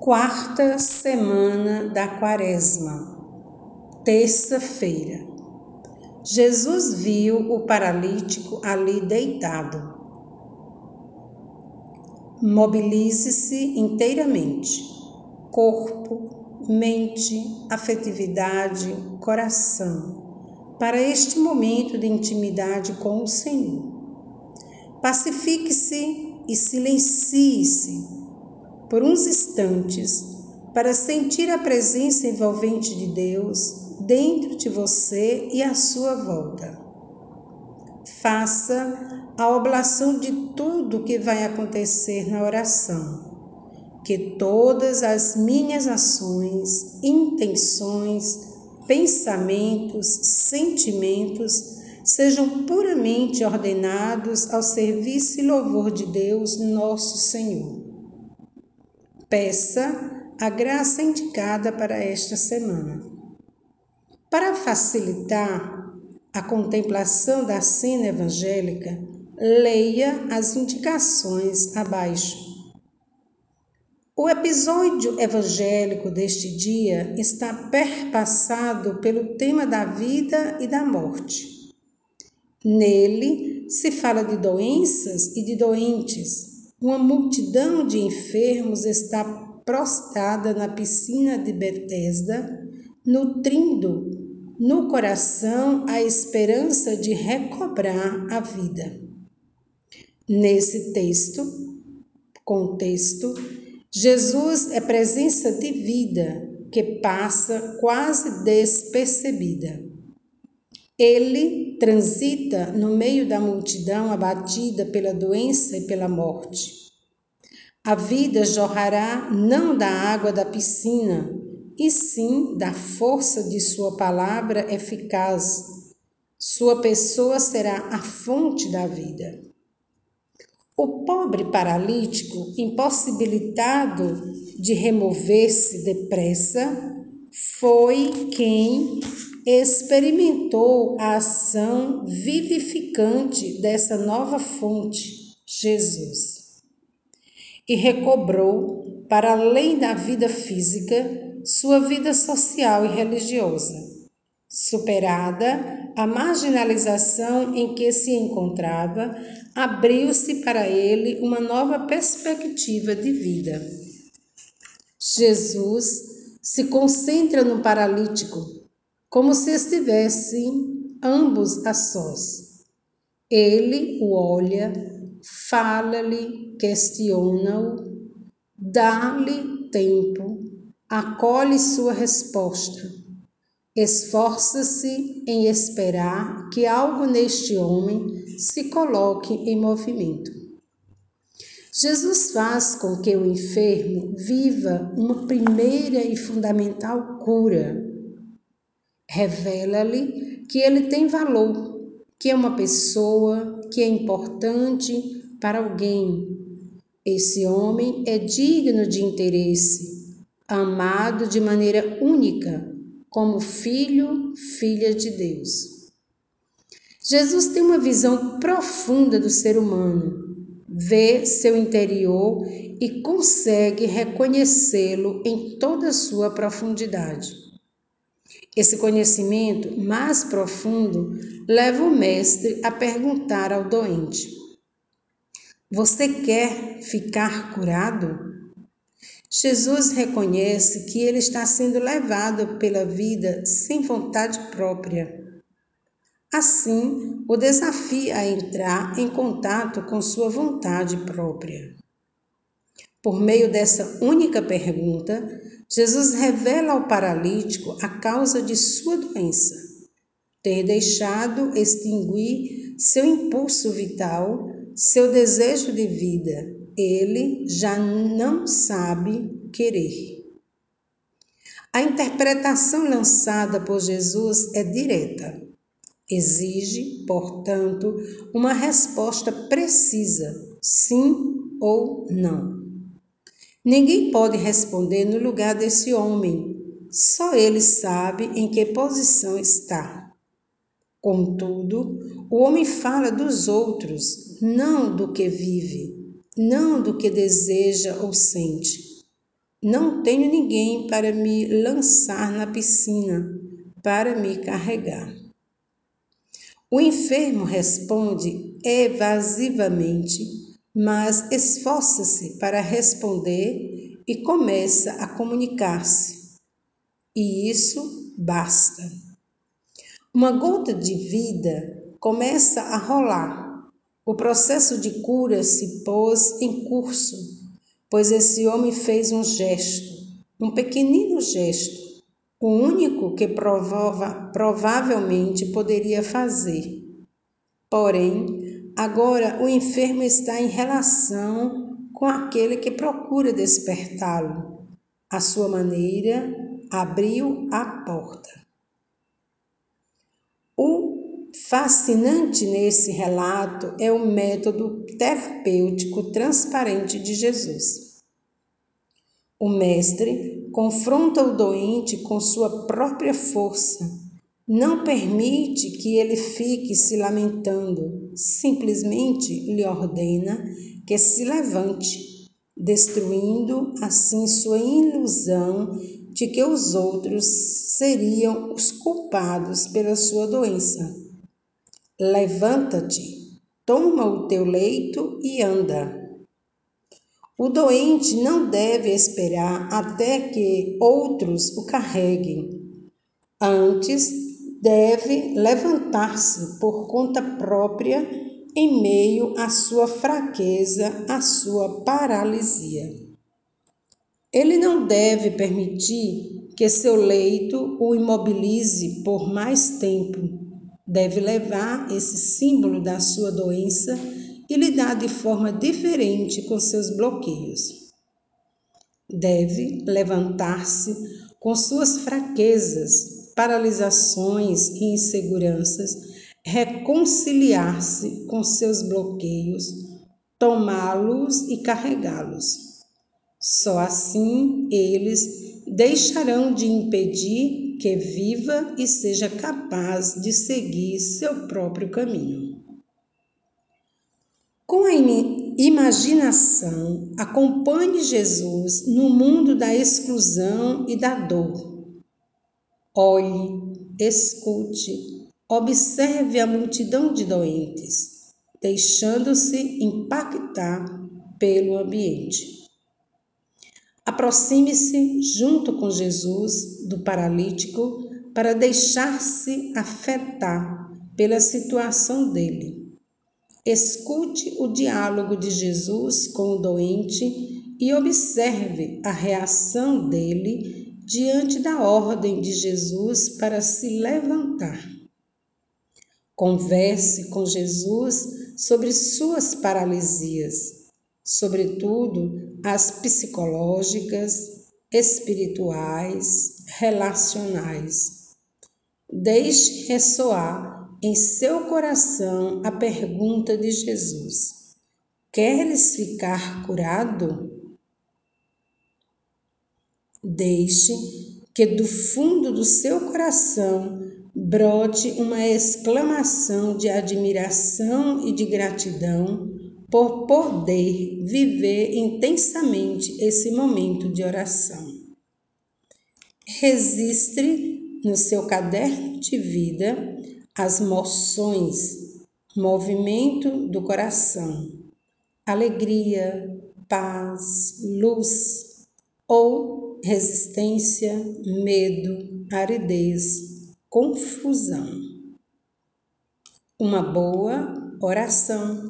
Quarta semana da Quaresma, terça-feira. Jesus viu o paralítico ali deitado. Mobilize-se inteiramente, corpo, mente, afetividade, coração, para este momento de intimidade com o Senhor. Pacifique-se e silencie-se por uns instantes para sentir a presença envolvente de Deus dentro de você e à sua volta. Faça a oblação de tudo que vai acontecer na oração. Que todas as minhas ações, intenções, pensamentos, sentimentos sejam puramente ordenados ao serviço e louvor de Deus, nosso Senhor. Peça a graça indicada para esta semana. Para facilitar a contemplação da cena evangélica, leia as indicações abaixo. O episódio evangélico deste dia está perpassado pelo tema da vida e da morte. Nele se fala de doenças e de doentes. Uma multidão de enfermos está prostrada na piscina de Betesda, nutrindo no coração a esperança de recobrar a vida. Nesse texto, contexto, Jesus é presença de vida que passa quase despercebida. Ele transita no meio da multidão abatida pela doença e pela morte. A vida jorrará não da água da piscina, e sim da força de Sua palavra eficaz. Sua pessoa será a fonte da vida. O pobre paralítico, impossibilitado de remover-se depressa, foi quem experimentou a ação vivificante dessa nova fonte, Jesus, e recobrou, para além da vida física, sua vida social e religiosa. Superada a marginalização em que se encontrava, abriu-se para ele uma nova perspectiva de vida. Jesus se concentra no paralítico, como se estivessem ambos a sós. Ele o olha, fala-lhe, questiona-o, dá-lhe tempo acolhe sua resposta. Esforça-se em esperar que algo neste homem se coloque em movimento. Jesus faz com que o enfermo viva uma primeira e fundamental cura. Revela-lhe que ele tem valor, que é uma pessoa, que é importante para alguém. Esse homem é digno de interesse amado de maneira única, como filho, filha de Deus. Jesus tem uma visão profunda do ser humano, vê seu interior e consegue reconhecê-lo em toda a sua profundidade. Esse conhecimento mais profundo leva o mestre a perguntar ao doente: Você quer ficar curado? Jesus reconhece que ele está sendo levado pela vida sem vontade própria. Assim, o desafia a entrar em contato com sua vontade própria. Por meio dessa única pergunta, Jesus revela ao paralítico a causa de sua doença, ter deixado extinguir seu impulso vital, seu desejo de vida, ele já não sabe querer. A interpretação lançada por Jesus é direta. Exige, portanto, uma resposta precisa, sim ou não. Ninguém pode responder no lugar desse homem, só ele sabe em que posição está. Contudo, o homem fala dos outros, não do que vive não do que deseja ou sente. Não tenho ninguém para me lançar na piscina, para me carregar. O enfermo responde evasivamente, mas esforça-se para responder e começa a comunicar-se. E isso basta. Uma gota de vida começa a rolar. O processo de cura se pôs em curso, pois esse homem fez um gesto, um pequenino gesto, o único que provava, provavelmente poderia fazer. Porém, agora o enfermo está em relação com aquele que procura despertá-lo. À sua maneira, abriu a porta. O fascinante nesse relato é o método terapêutico transparente de Jesus. O mestre confronta o doente com sua própria força, não permite que ele fique se lamentando, simplesmente lhe ordena que se levante, destruindo assim sua ilusão de que os outros seriam os culpados pela sua doença. Levanta-te, toma o teu leito e anda. O doente não deve esperar até que outros o carreguem. Antes, deve levantar-se por conta própria em meio à sua fraqueza, à sua paralisia. Ele não deve permitir que seu leito o imobilize por mais tempo. Deve levar esse símbolo da sua doença e lidar de forma diferente com seus bloqueios. Deve levantar-se com suas fraquezas, paralisações e inseguranças, reconciliar-se com seus bloqueios, tomá-los e carregá-los só assim eles deixarão de impedir que viva e seja capaz de seguir seu próprio caminho. Com a imaginação, acompanhe Jesus no mundo da exclusão e da dor. Olhe, escute, observe a multidão de doentes, deixando-se impactar pelo ambiente. Aproxime-se junto com Jesus do paralítico para deixar-se afetar pela situação dele. Escute o diálogo de Jesus com o doente e observe a reação dele diante da ordem de Jesus para se levantar. Converse com Jesus sobre suas paralisias sobretudo as psicológicas, espirituais, relacionais. Deixe ressoar em seu coração a pergunta de Jesus: Queres ficar curado? Deixe que do fundo do seu coração brote uma exclamação de admiração e de gratidão por poder viver intensamente esse momento de oração. Registre no seu caderno de vida as moções, movimento do coração, alegria, paz, luz ou resistência, medo, aridez, confusão. Uma boa oração